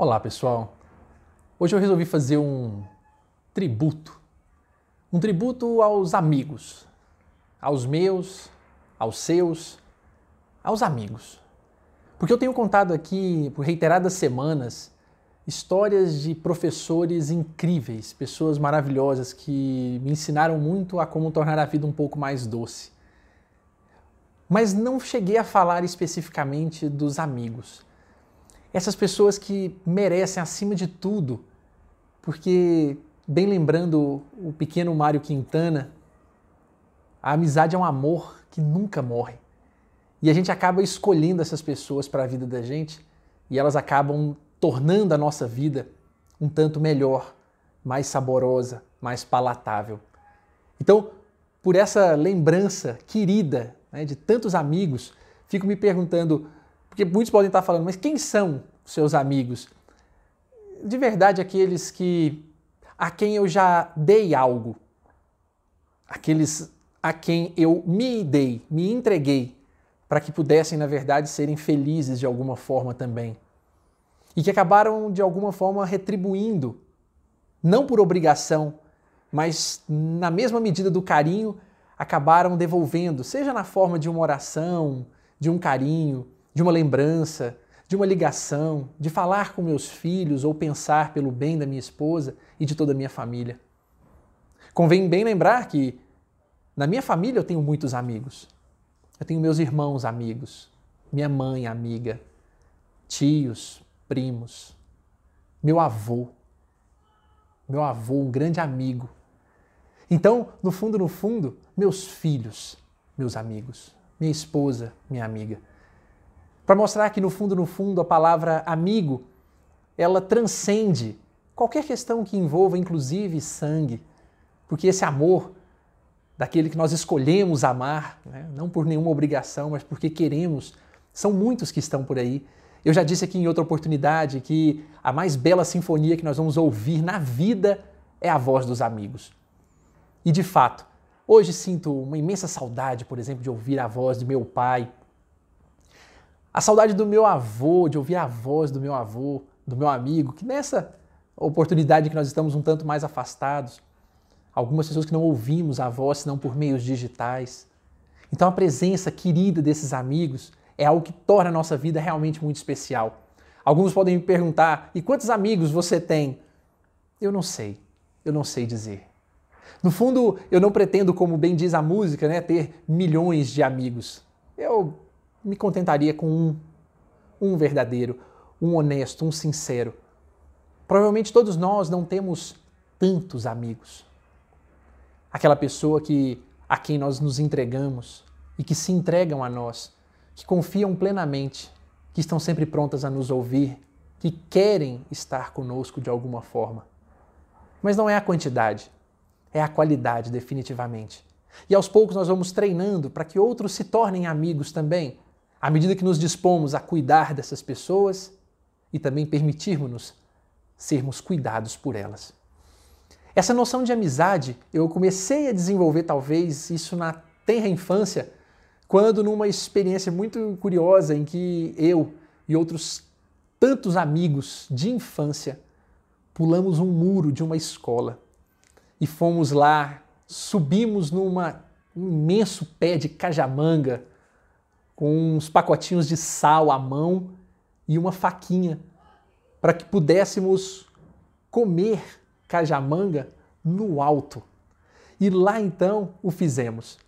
Olá pessoal, hoje eu resolvi fazer um tributo, um tributo aos amigos, aos meus, aos seus, aos amigos. Porque eu tenho contado aqui por reiteradas semanas histórias de professores incríveis, pessoas maravilhosas que me ensinaram muito a como tornar a vida um pouco mais doce. Mas não cheguei a falar especificamente dos amigos essas pessoas que merecem acima de tudo, porque, bem lembrando o pequeno Mário Quintana, a amizade é um amor que nunca morre. E a gente acaba escolhendo essas pessoas para a vida da gente e elas acabam tornando a nossa vida um tanto melhor, mais saborosa, mais palatável. Então, por essa lembrança querida né, de tantos amigos, fico me perguntando porque muitos podem estar falando, mas quem são seus amigos? De verdade, aqueles que a quem eu já dei algo, aqueles a quem eu me dei, me entreguei, para que pudessem, na verdade, serem felizes de alguma forma também. E que acabaram, de alguma forma, retribuindo, não por obrigação, mas na mesma medida do carinho, acabaram devolvendo, seja na forma de uma oração, de um carinho, de uma lembrança, de uma ligação, de falar com meus filhos ou pensar pelo bem da minha esposa e de toda a minha família. Convém bem lembrar que na minha família eu tenho muitos amigos. Eu tenho meus irmãos amigos, minha mãe amiga, tios, primos, meu avô. Meu avô, um grande amigo. Então, no fundo, no fundo, meus filhos, meus amigos, minha esposa, minha amiga para mostrar que no fundo, no fundo, a palavra amigo, ela transcende qualquer questão que envolva inclusive sangue, porque esse amor daquele que nós escolhemos amar, né, não por nenhuma obrigação, mas porque queremos, são muitos que estão por aí. Eu já disse aqui em outra oportunidade que a mais bela sinfonia que nós vamos ouvir na vida é a voz dos amigos. E de fato, hoje sinto uma imensa saudade, por exemplo, de ouvir a voz de meu pai, a saudade do meu avô, de ouvir a voz do meu avô, do meu amigo, que nessa oportunidade que nós estamos um tanto mais afastados, algumas pessoas que não ouvimos a voz senão por meios digitais. Então a presença querida desses amigos é algo que torna a nossa vida realmente muito especial. Alguns podem me perguntar: e quantos amigos você tem? Eu não sei, eu não sei dizer. No fundo, eu não pretendo, como bem diz a música, né, ter milhões de amigos. Me contentaria com um, um verdadeiro, um honesto, um sincero. Provavelmente todos nós não temos tantos amigos. Aquela pessoa que a quem nós nos entregamos e que se entregam a nós, que confiam plenamente, que estão sempre prontas a nos ouvir, que querem estar conosco de alguma forma. Mas não é a quantidade, é a qualidade, definitivamente. E aos poucos nós vamos treinando para que outros se tornem amigos também, à medida que nos dispomos a cuidar dessas pessoas e também permitirmos-nos sermos cuidados por elas. Essa noção de amizade eu comecei a desenvolver, talvez, isso na tenra infância, quando, numa experiência muito curiosa em que eu e outros tantos amigos de infância pulamos um muro de uma escola e fomos lá, subimos numa um imenso pé de cajamanga com uns pacotinhos de sal à mão e uma faquinha para que pudéssemos comer cajamanga no alto. E lá então o fizemos.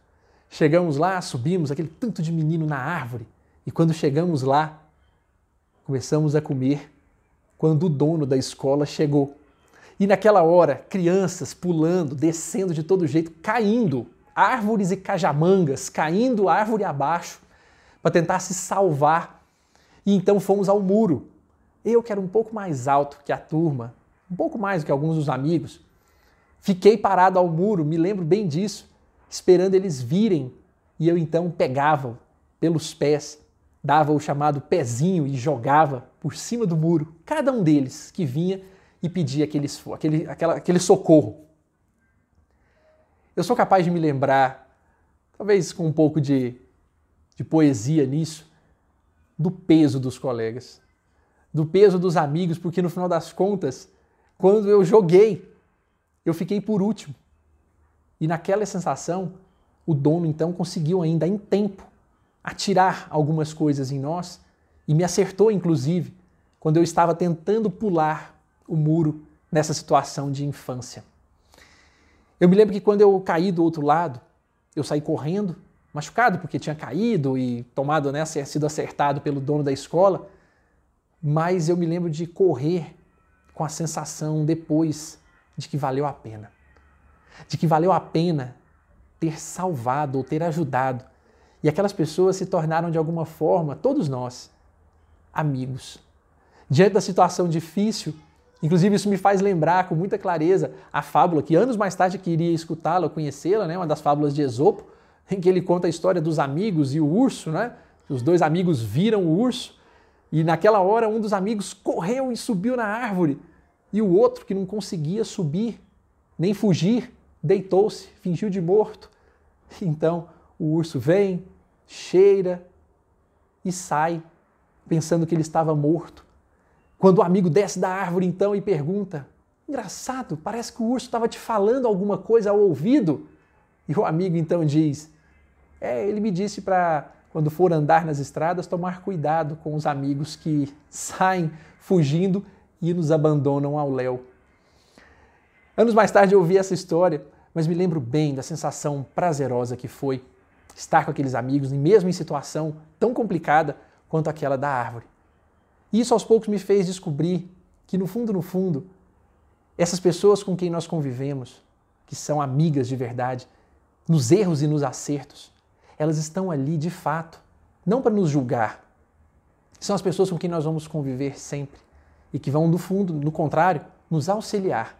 Chegamos lá, subimos aquele tanto de menino na árvore, e quando chegamos lá, começamos a comer quando o dono da escola chegou. E naquela hora, crianças pulando, descendo de todo jeito, caindo, árvores e cajamangas caindo árvore abaixo para tentar se salvar. E então fomos ao muro. Eu, que era um pouco mais alto que a turma, um pouco mais do que alguns dos amigos, fiquei parado ao muro, me lembro bem disso, esperando eles virem. E eu então pegava pelos pés, dava o chamado pezinho e jogava por cima do muro, cada um deles que vinha e pedia aquele, aquele, aquela, aquele socorro. Eu sou capaz de me lembrar, talvez com um pouco de de poesia nisso, do peso dos colegas. do peso dos amigos, porque no final das contas, quando eu joguei, eu fiquei por último. E naquela sensação, o dono então conseguiu ainda em tempo atirar algumas coisas em nós e me acertou inclusive quando eu estava tentando pular o muro nessa situação de infância. Eu me lembro que quando eu caí do outro lado, eu saí correndo, machucado porque tinha caído e tomado, né, sido acertado pelo dono da escola, mas eu me lembro de correr com a sensação depois de que valeu a pena. De que valeu a pena ter salvado ou ter ajudado. E aquelas pessoas se tornaram de alguma forma, todos nós, amigos. Diante da situação difícil, inclusive isso me faz lembrar com muita clareza a fábula que anos mais tarde queria escutá-la, conhecê-la, né? uma das fábulas de Esopo, em que ele conta a história dos amigos e o urso, né? Os dois amigos viram o urso e naquela hora um dos amigos correu e subiu na árvore e o outro que não conseguia subir nem fugir deitou-se, fingiu de morto. Então o urso vem, cheira e sai, pensando que ele estava morto. Quando o amigo desce da árvore então e pergunta: Engraçado, parece que o urso estava te falando alguma coisa ao ouvido. E o amigo então diz: É, ele me disse para, quando for andar nas estradas, tomar cuidado com os amigos que saem fugindo e nos abandonam ao léu. Anos mais tarde eu ouvi essa história, mas me lembro bem da sensação prazerosa que foi estar com aqueles amigos, mesmo em situação tão complicada quanto aquela da árvore. E isso aos poucos me fez descobrir que, no fundo, no fundo, essas pessoas com quem nós convivemos, que são amigas de verdade, nos erros e nos acertos, elas estão ali de fato, não para nos julgar. São as pessoas com quem nós vamos conviver sempre e que vão, do fundo, no contrário, nos auxiliar.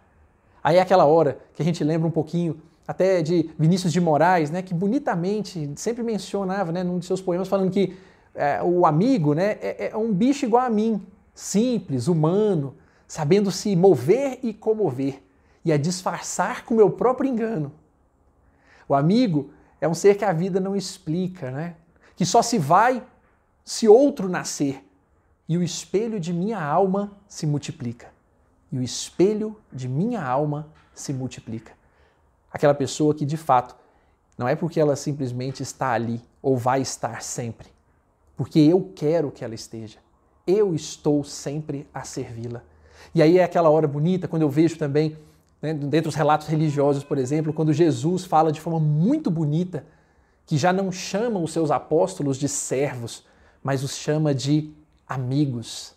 Aí é aquela hora que a gente lembra um pouquinho até de Vinícius de Moraes, né, que bonitamente sempre mencionava, né, num de seus poemas, falando que é, o amigo né, é, é um bicho igual a mim, simples, humano, sabendo se mover e comover, e a disfarçar com meu próprio engano. O amigo é um ser que a vida não explica, né? que só se vai se outro nascer, e o espelho de minha alma se multiplica. E o espelho de minha alma se multiplica. Aquela pessoa que de fato não é porque ela simplesmente está ali ou vai estar sempre, porque eu quero que ela esteja. Eu estou sempre a servi-la. E aí é aquela hora bonita quando eu vejo também, né, dentro dos relatos religiosos, por exemplo, quando Jesus fala de forma muito bonita que já não chama os seus apóstolos de servos, mas os chama de amigos.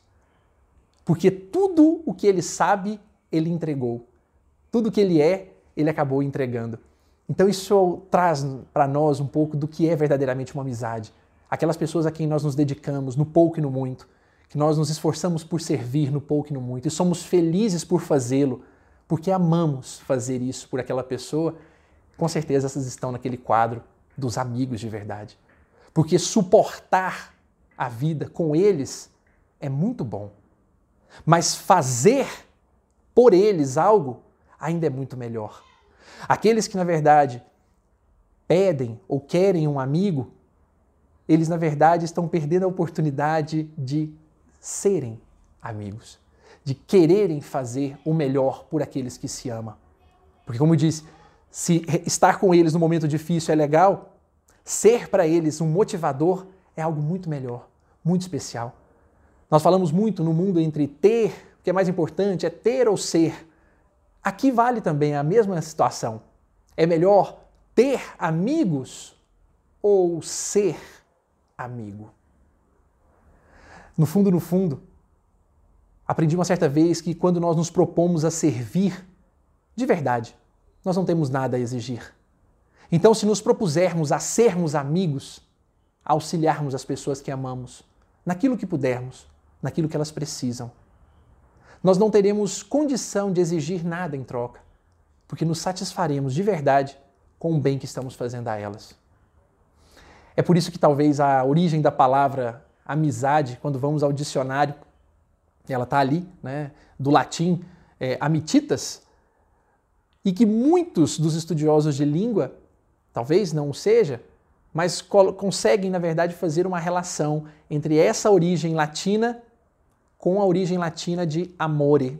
Porque tudo o que ele sabe, ele entregou. Tudo o que ele é, ele acabou entregando. Então isso traz para nós um pouco do que é verdadeiramente uma amizade aquelas pessoas a quem nós nos dedicamos no pouco e no muito, que nós nos esforçamos por servir no pouco e no muito e somos felizes por fazê-lo, porque amamos fazer isso por aquela pessoa, com certeza essas estão naquele quadro dos amigos de verdade. Porque suportar a vida com eles é muito bom. Mas fazer por eles algo ainda é muito melhor. Aqueles que, na verdade, pedem ou querem um amigo, eles na verdade estão perdendo a oportunidade de serem amigos, de quererem fazer o melhor por aqueles que se ama. Porque, como eu disse, se estar com eles no momento difícil é legal, ser para eles um motivador é algo muito melhor, muito especial. Nós falamos muito no mundo entre ter, o que é mais importante é ter ou ser. Aqui vale também a mesma situação. É melhor ter amigos ou ser amigo. No fundo, no fundo, aprendi uma certa vez que quando nós nos propomos a servir de verdade, nós não temos nada a exigir. Então, se nos propusermos a sermos amigos, a auxiliarmos as pessoas que amamos, naquilo que pudermos, naquilo que elas precisam, nós não teremos condição de exigir nada em troca, porque nos satisfaremos de verdade com o bem que estamos fazendo a elas. É por isso que talvez a origem da palavra amizade, quando vamos ao dicionário, ela está ali, né, do latim é, amititas, e que muitos dos estudiosos de língua, talvez não seja, mas conseguem, na verdade, fazer uma relação entre essa origem latina com a origem latina de amore,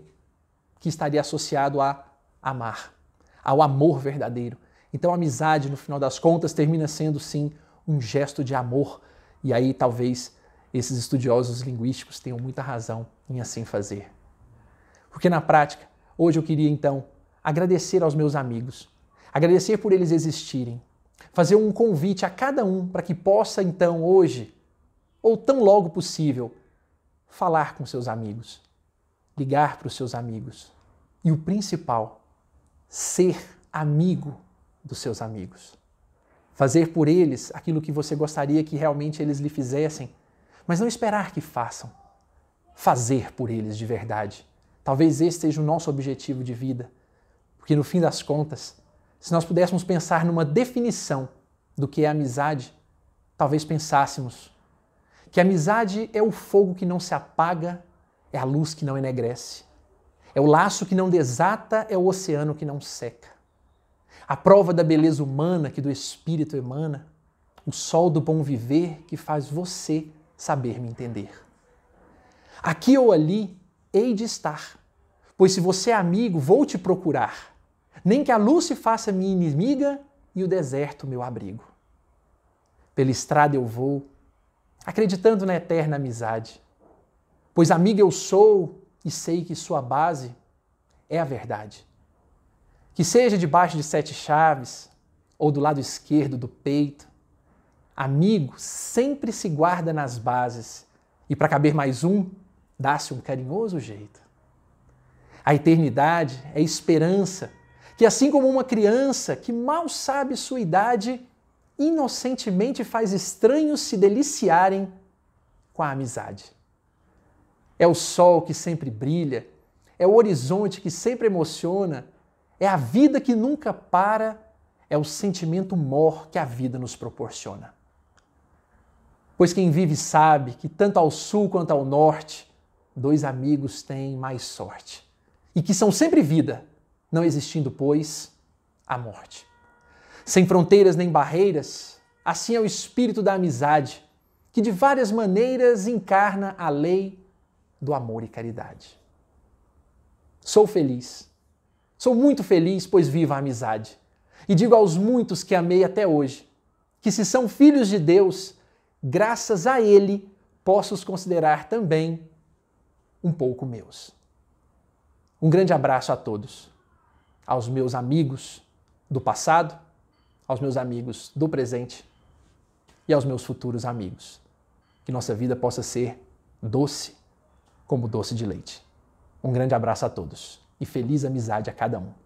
que estaria associado a amar, ao amor verdadeiro. Então, a amizade, no final das contas, termina sendo sim um gesto de amor. E aí, talvez, esses estudiosos linguísticos tenham muita razão em assim fazer. Porque na prática, hoje eu queria então agradecer aos meus amigos, agradecer por eles existirem, fazer um convite a cada um para que possa então hoje, ou tão logo possível, falar com seus amigos, ligar para os seus amigos. E o principal, ser amigo dos seus amigos. Fazer por eles aquilo que você gostaria que realmente eles lhe fizessem, mas não esperar que façam. Fazer por eles de verdade. Talvez esse seja o nosso objetivo de vida, porque no fim das contas, se nós pudéssemos pensar numa definição do que é amizade, talvez pensássemos que amizade é o fogo que não se apaga, é a luz que não enegrece, é o laço que não desata, é o oceano que não seca. A prova da beleza humana que do espírito emana, o sol do bom viver que faz você saber me entender. Aqui ou ali hei de estar, pois se você é amigo, vou te procurar. Nem que a luz se faça minha inimiga e o deserto meu abrigo. Pela estrada eu vou, acreditando na eterna amizade, pois amigo eu sou e sei que sua base é a verdade. Que seja debaixo de sete chaves ou do lado esquerdo do peito, amigo sempre se guarda nas bases e para caber mais um, dá-se um carinhoso jeito. A eternidade é esperança que, assim como uma criança que mal sabe sua idade, inocentemente faz estranhos se deliciarem com a amizade. É o sol que sempre brilha, é o horizonte que sempre emociona, é a vida que nunca para, é o sentimento mor que a vida nos proporciona. Pois quem vive sabe que tanto ao sul quanto ao norte, dois amigos têm mais sorte. E que são sempre vida, não existindo, pois, a morte. Sem fronteiras nem barreiras, assim é o espírito da amizade, que de várias maneiras encarna a lei do amor e caridade. Sou feliz. Sou muito feliz, pois vivo a amizade. E digo aos muitos que amei até hoje, que se são filhos de Deus, graças a Ele, posso os considerar também um pouco meus. Um grande abraço a todos, aos meus amigos do passado, aos meus amigos do presente e aos meus futuros amigos. Que nossa vida possa ser doce como doce de leite. Um grande abraço a todos e feliz amizade a cada um.